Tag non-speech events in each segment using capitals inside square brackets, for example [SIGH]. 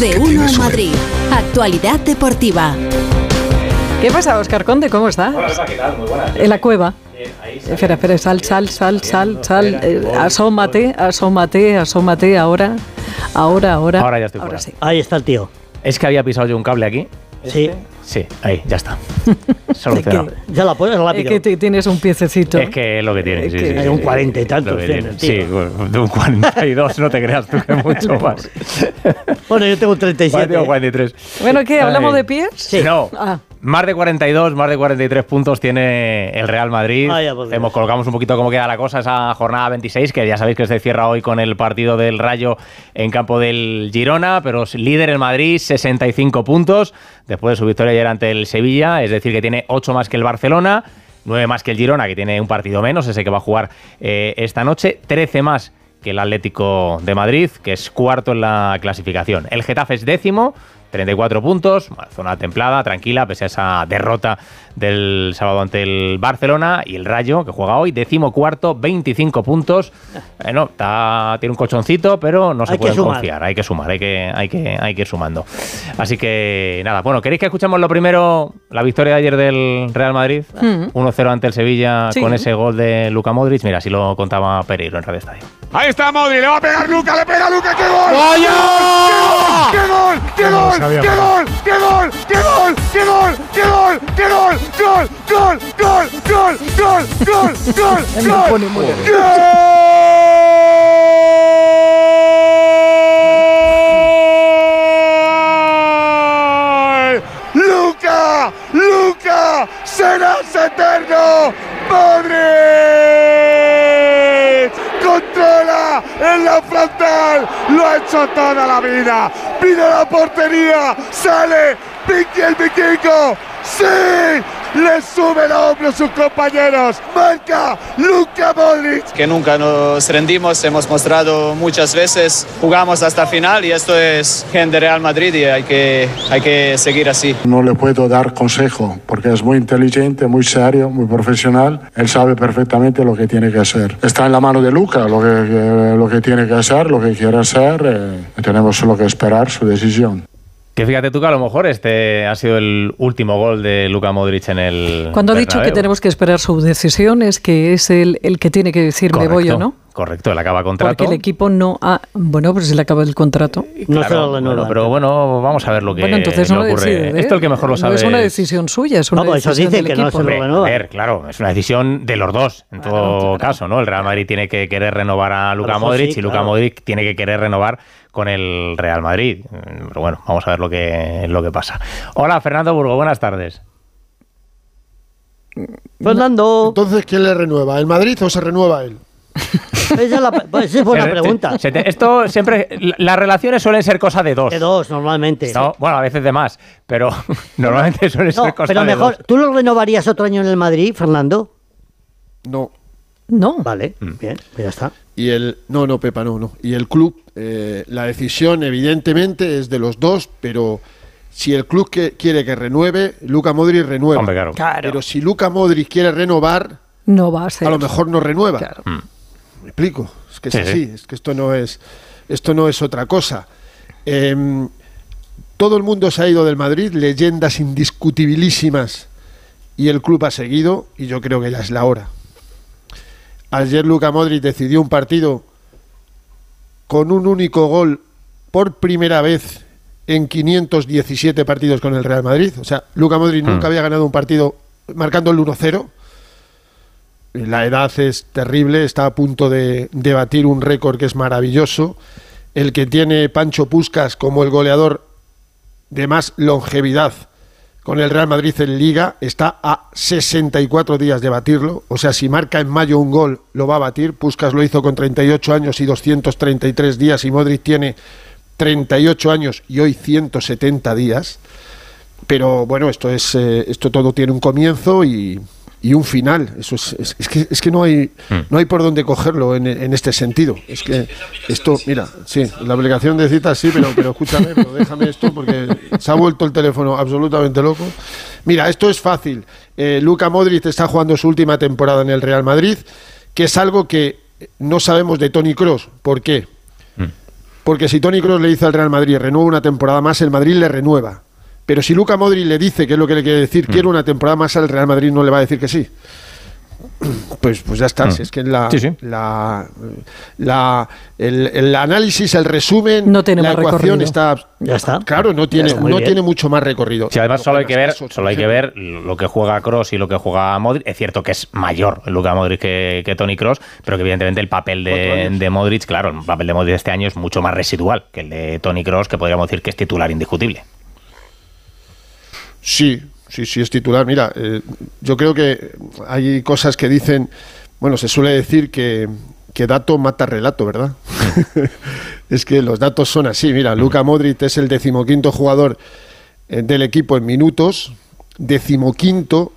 De uno en Madrid. Actualidad deportiva. ¿Qué pasa, Oscar Conde? ¿Cómo está? Hola, ¿qué tal? Muy buenas. En la cueva. Ahí Espera, espera, sal, sal, sal, sal, sal. Eh, asómate, asómate, asómate ahora. Ahora, ahora. Ahora ya estoy Ahora fuera. sí. Ahí está el tío. Es que había pisado yo un cable aquí. Sí. Sí, ahí, ya está. [LAUGHS] Solucionado. Ya la pones Es rápido. que te- tienes un piececito. Es que es lo que tiene. Es sí, que sí, hay sí, un sí. 40 y tantos que. Sí, bueno, de un 42, no te creas tú que mucho [LAUGHS] más. Bueno, yo tengo 37. Tengo 43. Bueno, ¿qué? ¿Hablamos Ay. de pies? Sí. No. Ah. Más de 42, más de 43 puntos tiene el Real Madrid. Vaya, por Dios. Hemos colocamos un poquito cómo queda la cosa esa jornada 26, que ya sabéis que se cierra hoy con el partido del Rayo en campo del Girona, pero es líder el Madrid, 65 puntos, después de su victoria ayer ante el Sevilla, es decir, que tiene 8 más que el Barcelona, 9 más que el Girona, que tiene un partido menos, ese que va a jugar eh, esta noche, 13 más que el Atlético de Madrid, que es cuarto en la clasificación. El Getafe es décimo, 34 puntos, zona templada, tranquila, pese a esa derrota del sábado ante el Barcelona. Y el Rayo, que juega hoy, décimo cuarto, 25 puntos. Bueno, está, tiene un colchoncito, pero no se Hay pueden confiar. Hay que sumar, hay que, hay, que, hay que ir sumando. Así que nada, bueno, ¿queréis que escuchemos lo primero? La victoria de ayer del Real Madrid, 1-0 ante el Sevilla Sí. con ese gol de Luka Modric. Mira, así lo contaba Pereiro en Radio Estadio. Ahí está Modri, le va a pegar Luca, le pega Luca, ¡qué gol! ¡Vaya! ¡Qué gol! ¡Qué gol! ¡Qué gol! ¡Qué gol! ¡Qué gol! ¡Qué gol! ¡Qué gol! ¡Qué gol! ¡Gol! ¡Gol! ¡Gol! ¡Gol! ¡Gol! ¡Gol! ¡Gol! [LAUGHS] ¡Gol! pone muy ¡Gol! ¡Luca! ¡Luca! ¡Serás eterno! ¡Modric! ¡Controla en la frontal! ¡Lo ha hecho toda la vida! ¡Pide la portería! ¡Sale! ¡Piqui el Vikingo! ¡Sí! ¡Le sube el hombro a sus compañeros! ¡Marca! ¡Luca Modric! que nunca nos rendimos, hemos mostrado muchas veces, jugamos hasta final y esto es gente de Real Madrid y hay que, hay que seguir así. No le puedo dar consejo porque es muy inteligente, muy serio, muy profesional. Él sabe perfectamente lo que tiene que hacer. Está en la mano de Luca lo que, que- lo que tiene que hacer, lo que quiere hacer. eh, tenemos solo que esperar su decisión. Que fíjate tú que a lo mejor este ha sido el último gol de Luka Modric en el. Cuando ha dicho que tenemos que esperar su decisión, es que es el, el que tiene que decir me voy o no. Correcto, él acaba contrato. Porque el equipo no ha. Bueno, pues se le acaba el contrato. No se Claro, lo renuevan. bueno, pero bueno, vamos a ver lo que Bueno, entonces no ocurre. decide. ¿eh? Esto el que mejor lo sabe. No es una decisión suya, es una Vamos, eso decisión dicen del que no equipo. se lo renueva. a ver, claro, es una decisión de los dos, en todo caso, ¿no? El Real Madrid tiene que querer renovar a Luka mejor Modric sí, y Luka. Modric tiene que querer renovar con el Real Madrid. Pero bueno, vamos a ver lo que, lo que pasa. Hola, Fernando Burgo, buenas tardes. Fernando, Entonces, ¿quién le renueva? ¿El Madrid o se renueva él? [LAUGHS] esa es, la, pues, esa es buena Se- pregunta. se te- esto siempre. la- Las relaciones suelen ser cosa de dos. De dos, normalmente. No, bueno, a veces de más, pero [LAUGHS] normalmente suelen No, ser cosa pero de mejor, dos. ¿tú lo renovarías otro año en el Madrid, Fernando? No. No. Vale, Mm. bien, pues ya está. Y el. No, no, Pepa, no, no. Y el club, eh, la decisión, evidentemente, es de los dos, pero si el club que quiere que renueve, Luca Modric renueva. Hombre, claro. Claro. Pero si Luca Modric quiere renovar, No va a ser. a lo mejor no renueva. Claro. ¿Me explico? Es que es Sí, así, sí. es que esto no es, esto no es otra cosa. Em, todo el mundo se ha ido del Madrid, leyendas indiscutibilísimas, y el club ha seguido, y yo creo que ya es la hora. Ayer Luca Modric decidió un partido con un único gol por primera vez en 517 partidos con el Real Madrid. O sea, Luca Modric nunca había ganado un partido marcando el 1-0. La edad es terrible, está a punto de, de batir un récord que es maravilloso. El que tiene Pancho Puscas como el goleador de más longevidad con el Real Madrid en Liga está a 64 días de batirlo. O sea, si marca en mayo un gol, lo va a batir. Puscas lo hizo con 38 años y 233 días y Modric tiene 38 años y hoy 170 días. Pero bueno, esto es eh, esto todo tiene un comienzo y, y un final. Eso es, es, es que, es que no hay no hay por dónde cogerlo en, en este sentido. Es que esto, mira, sí, la obligación de citas sí, pero, pero escúchame, pero déjame esto porque se ha vuelto el teléfono absolutamente loco. Mira, esto es fácil. Eh, Luca Modric está jugando su última temporada en el Real Madrid, que es algo que no sabemos de Tony Cross. ¿Por qué? Porque si Tony Kroos le dice al Real Madrid renueva una temporada más, el Madrid le renueva. Pero si Luca Modric le dice, que es lo que le quiere decir, quiero una temporada más, al Real Madrid no le va a decir que sí. [CLEARS THROAT] Pues, pues ya está. Mm. si es que la, Sí, sí. la, la- el, el análisis, el resumen, No tiene la ecuación recorrido. está. Ya está. Claro, no tiene, está muy no bien. tiene mucho más recorrido. Sí, además solo hay que ver, Casos, solo hay que ver lo que juega Cross y lo que juega Modric. Es cierto que es mayor Luka Modric que, que Tony Cross, pero que evidentemente el papel de, de Modric, claro, el papel de Modric este año es mucho más residual que el de Tony Cross, que podríamos decir que es titular indiscutible. Sí, sí, sí, es titular. Mira, eh, yo creo que hay cosas que dicen, bueno, se suele decir que, que dato mata relato, ¿verdad? [LAUGHS] es que los datos son así. Mira, Luka Modric es el decimoquinto jugador eh, del equipo en minutos, decimoquinto,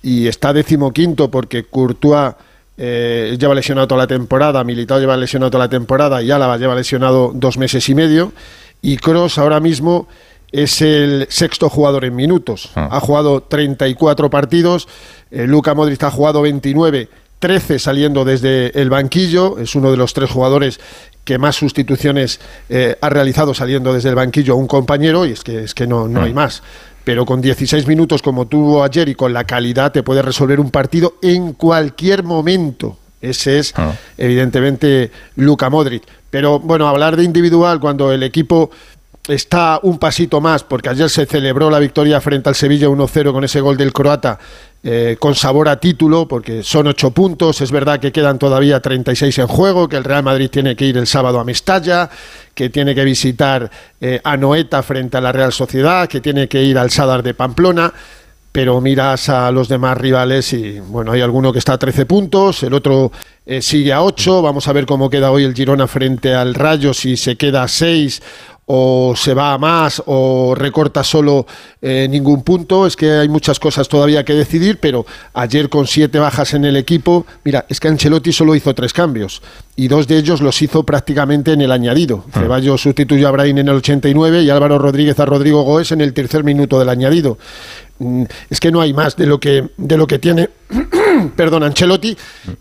y está decimoquinto porque Courtois eh, lleva lesionado toda la temporada, Militao lleva lesionado toda la temporada y Álava lleva lesionado dos meses y medio, y Cross ahora mismo es el sexto jugador en minutos. Ah. Ha jugado 34 partidos, eh, Luka Modric ha jugado 29, 13 saliendo desde el banquillo, es uno de los tres jugadores que más sustituciones eh, ha realizado saliendo desde el banquillo a un compañero, y es que, es que no, no hay más. Pero con 16 minutos como tuvo ayer y con la calidad te puede resolver un partido en cualquier momento. Ese es, Ah. evidentemente, Luka Modric. Pero bueno, hablar de individual cuando el equipo está un pasito más, porque ayer se celebró la victoria frente al Sevilla 1-0 con ese gol del croata, eh, con sabor a título, porque son ocho puntos. Es verdad que quedan todavía 36 en juego, que el Real Madrid tiene que ir el sábado a Mestalla, que tiene que visitar eh, a Noeta frente a la Real Sociedad, que tiene que ir al Sadar de Pamplona. Pero miras a los demás rivales y, bueno, hay alguno que está a 13 puntos, el otro eh, sigue a 8. Vamos a ver cómo queda hoy el Girona frente al Rayo, si se queda a 6 o se va a más o recorta solo eh, ningún punto. Es que hay muchas cosas todavía que decidir, pero ayer con siete bajas en el equipo, mira, es que Ancelotti solo hizo tres cambios y dos de ellos los hizo prácticamente en el añadido. Ceballos sustituyó a Brahim en el 89 y Álvaro Rodríguez a Rodrigo Goes en el tercer minuto del añadido. Mm, Es que no hay más de lo que, de lo que tiene [COUGHS] perdón, Ancelotti,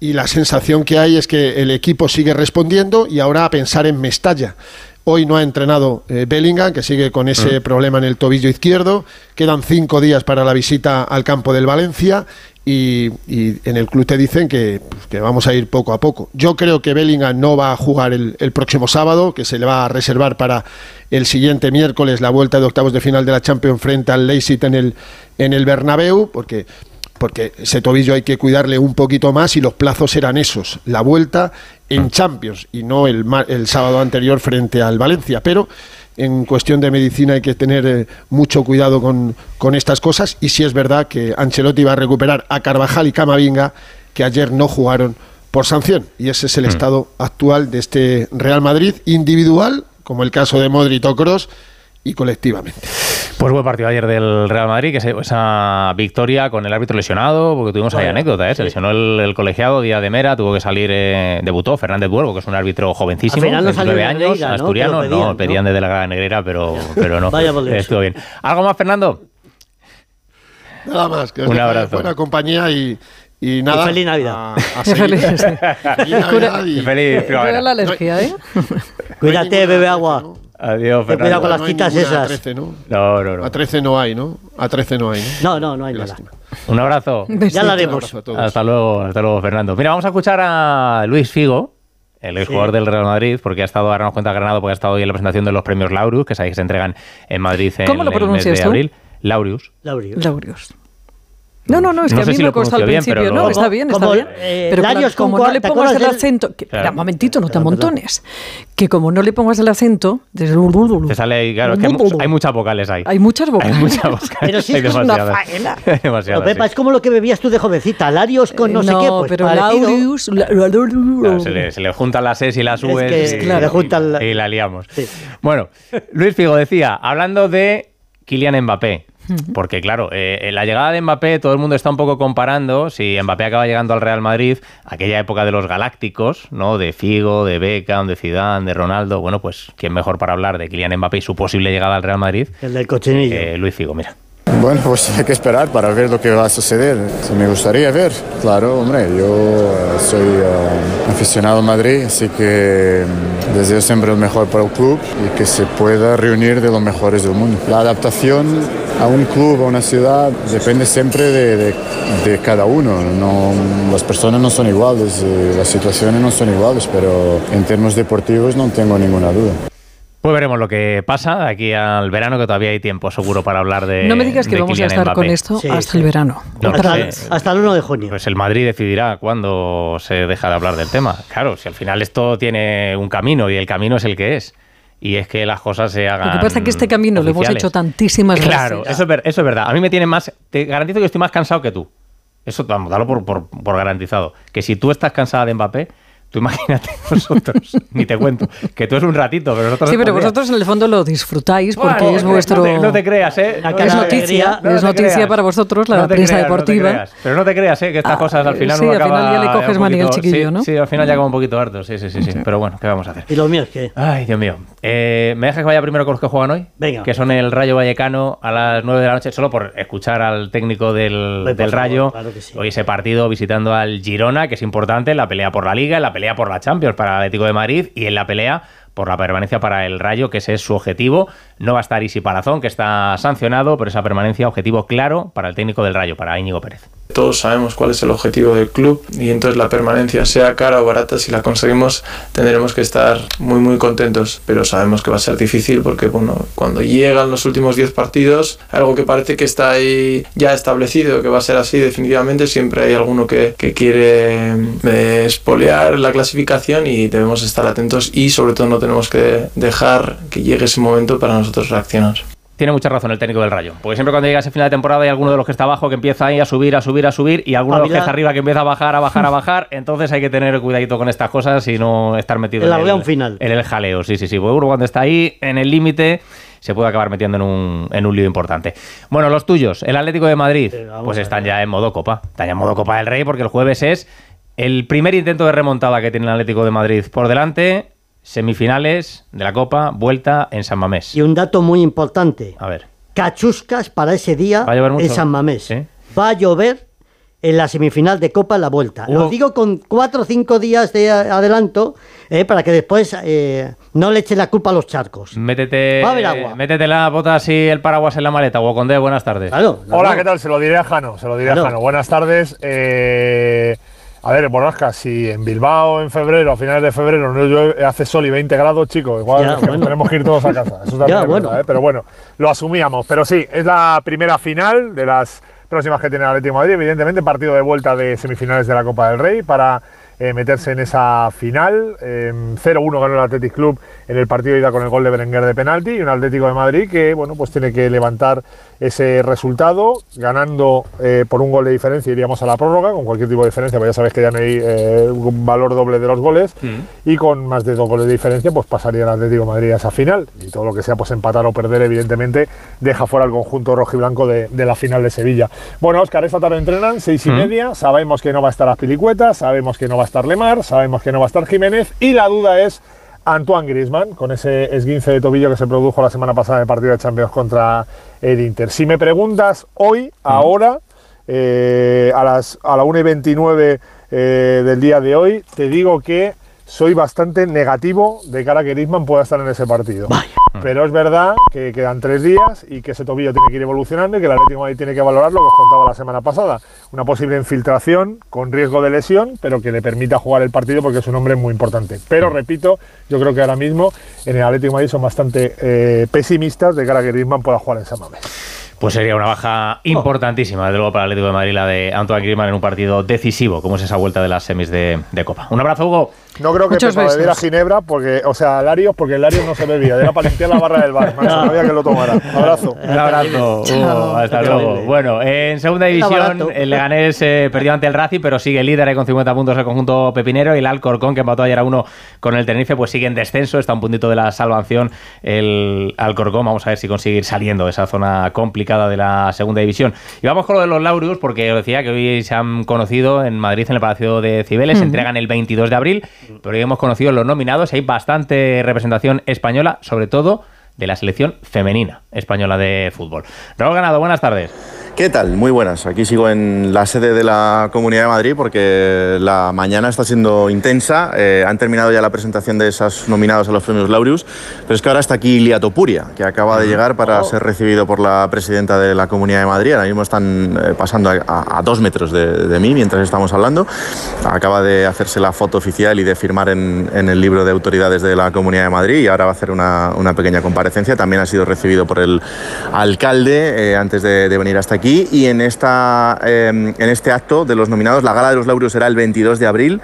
y la sensación que hay es que el equipo sigue respondiendo y ahora a pensar en Mestalla. Hoy no ha entrenado eh, Bellingham, que sigue con ese problema en el tobillo izquierdo. Quedan cinco días para la visita al campo del Valencia y, y en el club te dicen que, pues, que vamos a ir poco a poco. Yo creo que Bellingham no va a jugar el, el próximo sábado, que se le va a reservar para el siguiente miércoles la vuelta de octavos de final de la Champions frente al Leipzig en el, en el Bernabéu, porque porque ese tobillo hay que cuidarle un poquito más y los plazos eran esos, la vuelta en Champions y no el, el sábado anterior frente al Valencia, pero en cuestión de medicina hay que tener eh, mucho cuidado con, con estas cosas y sí es verdad que Ancelotti va a recuperar a Carvajal y Camavinga que ayer no jugaron por sanción. Y ese es el estado actual de este Real Madrid individual, como el caso de Modric o Kroos, y colectivamente. Pues buen partido ayer del Real Madrid, que ese- esa victoria con el árbitro lesionado, porque tuvimos ahí anécdota, ¿eh? se lesionó el, el colegiado Día de Mera, tuvo que salir, eh, debutó Fernández Buergo, que es un árbitro jovencísimo, Al final no salió 29 de años, Negreira, ¿no? asturiano, pedían, no, pedían ¿no? desde la Gran Negrera, pero, pero no, [LAUGHS] Vaya estuvo bien. ¿Algo más, Fernando? Nada más, que os Un abrazo. buena compañía y, y nada. feliz Navidad. A. [LAUGHS] Feliz, sí. Feliz Navidad y- Y feliz primavera. la alergia, ¿eh? Cuídate, bebe A13, agua. Adiós, Ten cuidado Fernando. con las No esas. A13, ¿no? No, no, no. A 13 no hay, ¿no? A 13 no hay, ¿no? No, no, no hay nada. lástima. Un abrazo. Ya la haremos. a. Hasta luego, hasta luego, Fernando. Mira, vamos a escuchar a Luis Figo, el exjugador del Real Madrid, porque ha estado, ahora nos cuenta Granado, porque ha estado hoy en la presentación de los premios Laureus, que sabéis que se entregan en Madrid en ¿Cómo lo el mes de tú? abril. Laureus. Laurios. Laurios. No, no, no, es No que a mí si me costó al bien, principio. pero no, lo- está bien, está Como, bien. eh, pero claro, como no le ¿te pongas el acento. Que, Claro. espera, un momentito, no te amontones. Que como no le pongas el acento. desde- Te sale ahí, claro, es que hay, mu- hay muchas vocales ahí. Hay muchas vocales. Hay muchas vocales. [LAUGHS] Pero si hay es una faena. [LAUGHS] No, Pepa, sí. es como lo que bebías tú de jovencita. Larios con no, sé qué. Pues pero. Laurius. la- se, le, se le juntan las S y las Es que y, Claro. la- y la liamos. Sí. Bueno, Luis Figo decía, hablando de Kylian Mbappé, porque claro, eh, en la llegada de Mbappé todo el mundo está un poco comparando si Mbappé acaba llegando al Real Madrid, aquella época de los galácticos, ¿no? De Figo, de Beckham, de Zidane, de Ronaldo, bueno, pues quién mejor para hablar de Kylian Mbappé y su posible llegada al Real Madrid El del cochinillo. que Luis Figo, mira. Bueno, pues hay que esperar para ver lo que va a suceder. Si me gustaría ver, claro, hombre, yo eh, soy eh, aficionado a Madrid, así que mm, deseo siempre lo mejor para el club y que se pueda reunir de los mejores del mundo. La adaptación a un club, a una ciudad, depende siempre de, de, cada uno. No, las personas no son iguales, eh, las situaciones no son iguales, pero en términos deportivos no tengo ninguna duda. Pues veremos lo que pasa aquí al verano, que todavía hay tiempo seguro para hablar de. No me digas que vamos a estar con esto hasta el verano. hasta, el 1 de junio. Pues el Madrid decidirá cuándo se deja de hablar del tema. Claro, si al final esto tiene un camino y el camino es el que es. Y es que las cosas se hagan. Lo que pasa es que este camino lo hemos hecho tantísimas veces. Claro, eso es, eso es verdad. A mí me tiene más. Te garantizo que estoy más cansado que tú. Eso, vamos, dalo por, por, por garantizado. Que si tú estás cansada de Mbappé, Tú imagínate [LAUGHS] vosotros, ni te cuento, que tú es un ratito, pero nosotros... Sí, pero vosotros en el fondo lo disfrutáis porque es vuestro... No te, creas, ¿eh? es noticia, es noticia para vosotros, la prensa deportiva. pero no te creas, ¿eh? Que estas ah, cosas al final sí, al final ya le coges manía al chiquillo, ¿no? Sí, al final ya como un poquito harto, sí, sí, sí, sí. Pero bueno, ¿qué vamos a hacer? ¿Y lo mío es qué? Ay, Dios mío. Eh, ¿Me dejas que vaya primero con los que juegan hoy? Venga. Que son el Rayo Vallecano a las 9 de la noche, solo por escuchar al técnico del, del Rayo. Hoy ese partido visitando al Girona, que es importante, la pelea por la Liga, la pelea por la Champions para el Atlético de Madrid y en la pelea por la permanencia para el Rayo, que ese es su objetivo. No va a estar Isi Palazón, que está sancionado, pero esa permanencia, objetivo claro para el técnico del Rayo, para Íñigo Pérez. Todos sabemos cuál es el objetivo del club y entonces la permanencia, sea cara o barata, si la conseguimos, tendremos que estar muy muy contentos, pero sabemos que va a ser difícil porque bueno, cuando llegan los últimos 10 partidos, algo que parece que está ahí ya establecido, que va a ser así definitivamente, siempre hay alguno que, que quiere eh, espolear la clasificación y debemos estar atentos y sobre todo no tenemos que dejar que llegue ese momento para nosotros reaccionar tiene mucha razón el técnico del Rayo. Porque siempre cuando llega ese final de temporada hay alguno de los que está abajo que empieza ahí a subir, a subir, a subir, y alguno de los que está arriba que empieza a bajar, a bajar, a [LAUGHS] bajar. Entonces hay que tener cuidadito con estas cosas y no estar metido en, el, final. en el jaleo. Sí, sí, sí. Porque uno cuando está ahí en el límite se puede acabar metiendo en un, en un lío importante. Bueno, los tuyos, el Atlético de Madrid, pues están ya en modo Copa. Están ya en modo Copa del Rey porque el jueves es el primer intento de remontada que tiene el Atlético de Madrid por delante semifinales de la Copa, vuelta en San Mamés. Y un dato muy importante. A ver. Cachuscas para ese día en San Mamés. Va a llover en la semifinal de Copa la vuelta. Lo digo con cuatro o cinco días de adelanto eh, para que después eh, no le eche la culpa a los charcos. Métete, Va a haber agua. métete la botas y el paraguas en la maleta. Wokondé, buenas tardes. Hola, ¿qué tal? Se lo diré a Jano. Se lo diré a Jano. Buenas tardes. Eh, a ver, Borrasca, si en Bilbao en febrero, a finales de febrero, no hace sol y 20 grados, chicos, igual [LAUGHS] tenemos que ir todos a casa. Eso también bueno. ¿eh? Pero bueno, lo asumíamos. Pero sí, es la primera final de las próximas que tiene el Atlético de Madrid. Evidentemente, partido de vuelta de semifinales de la Copa del Rey para eh, meterse en esa final. 0-1 em, ganó el Athletic Club en el partido de ida con el gol de Berenguer de penalti y un Atlético de Madrid que bueno pues tiene que levantar ese resultado. Ganando eh, por un gol de diferencia iríamos a la prórroga. Con cualquier tipo de diferencia pues ya sabéis que ya no hay eh, un valor doble de los goles. Mm. y con más de dos goles de diferencia pues pasaría el Atlético de Madrid a esa final. Y todo lo que sea pues empatar o perder evidentemente deja fuera el conjunto rojiblanco de, de la final de Sevilla. Bueno Oscar esta tarde entrenan seis y mm. media. Sabemos que no va a estar las pilicuetas sabemos que no va a estar Lemar, sabemos que no va a estar Jiménez. Y la duda es Antoine Griezmann con ese esguince de tobillo que se produjo la semana pasada en el partido de Champions contra el Inter. Si me preguntas hoy, ahora, eh, a, las, a la 1 y 29 eh, del día de hoy, te digo que soy bastante negativo de cara a que Griezmann pueda estar en ese partido. Pero es verdad que quedan tres días y que ese tobillo tiene que ir evolucionando y que el Atlético de tiene que valorar lo que os contaba la semana pasada. Una posible infiltración con riesgo de lesión, pero que le permita jugar el partido porque es un hombre muy importante. Pero repito, yo creo que ahora mismo en el Atlético de Madrid son bastante eh, pesimistas de cara a que Griezmann pueda jugar en San Mamés. Pues sería una baja importantísima, desde luego, para el Atlético de Madrid, la de Antoine Griezmann en un partido decisivo, como es esa vuelta de las semis de, Copa. Un abrazo, Hugo. No creo que Pepa bebiera Ginebra, porque, o sea, Larios, porque Larios no se bebía, era para limpiar la barra del bar. [LAUGHS] No sabía que lo tomara. Un abrazo. Un abrazo. hasta luego. Bueno, en segunda división, el Leganés eh, perdió ante el Racing, pero sigue líder con 50 puntos el conjunto pepinero. Y el Alcorcón, que empató ayer a uno con el Tenerife, pues sigue en descenso, está a un puntito de la salvación el Alcorcón. Vamos a ver si consigue ir saliendo de esa zona complicada de la segunda división. Y vamos con lo de los Laureus, porque os decía que hoy se han conocido en Madrid, en el Palacio de Cibeles, se entregan el 22 de abril, pero hoy hemos conocido los nominados, hay bastante representación española, sobre todo de la selección femenina española de fútbol. Raúl Ganado, buenas tardes. ¿Qué tal? Muy buenas. Aquí sigo en la sede de la Comunidad de Madrid porque la mañana está siendo intensa. Eh, han terminado ya la presentación de esas nominados a los premios Laureus, pero es que ahora está aquí Ilia Topuria, que acaba de llegar para oh. ser recibido por la presidenta de la Comunidad de Madrid. Ahora mismo están eh, pasando a, dos metros de, mí mientras estamos hablando. Acaba de hacerse la foto oficial y de firmar en, el libro de autoridades de la Comunidad de Madrid y ahora va a hacer una, pequeña También ha sido recibido por el alcalde eh, antes de, venir hasta aquí. Aquí y en, esta, em, en este acto de los nominados, la gala de los laureos será el 22 de abril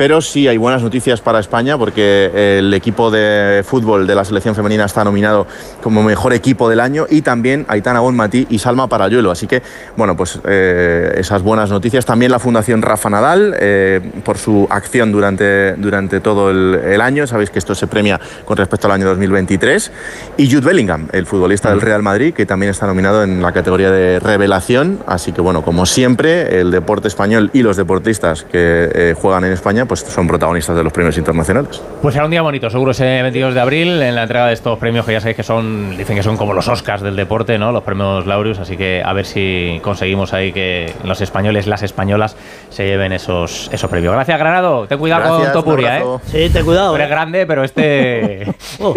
pero sí hay buenas noticias para España porque el equipo de fútbol de la selección femenina está nominado como mejor equipo del año y también Aitana Bonmatí y Salma Parayuelo. Así que, bueno, pues eh, esas buenas noticias. También la Fundación Rafa Nadal eh, por su acción durante, durante todo el, año. Sabéis que esto se premia con respecto al año 2023. Y Jude Bellingham, el futbolista del Real Madrid, que también está nominado en la categoría de revelación. Así que, bueno, como siempre, el deporte español y los deportistas que eh, juegan en España pues son protagonistas de los premios internacionales. Pues será un día bonito, seguro ese 22 de abril en la entrega de estos premios que ya sabéis que son, dicen que son como los Oscars del deporte, ¿no? Los premios Laureus, así que a ver si conseguimos ahí que los españoles, las españolas se lleven esos, esos premios. Gracias, Granado. Ten cuidado con Topuria, ¿eh? Sí, ten cuidado. Eres grande, pero este. [LAUGHS] Oh.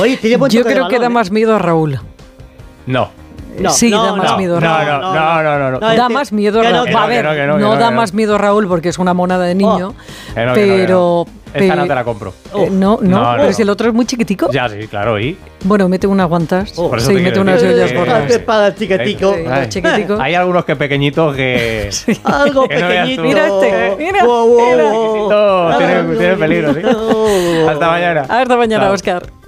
Oye, Yo creo que da más miedo a Raúl. No. No, sí, da más miedo Raúl. No, no, no, no, Da más miedo Raúl. A ver, no da más miedo Raúl porque es una monada de niño, pero... Esta no te la compro. Eh, no, no, pero si el otro es muy chiquitico. Ya, sí, claro, y... Bueno, mete unas guantas. Oh, sí, mete unas ollas gordas. Para chiquitico. chiquitico. Hay algunos que pequeñitos que... [LAUGHS] Algo pequeñito. Mira este, mira. Tiene, tiene peligro, ¿sí? Hasta mañana. Hasta mañana, Oscar.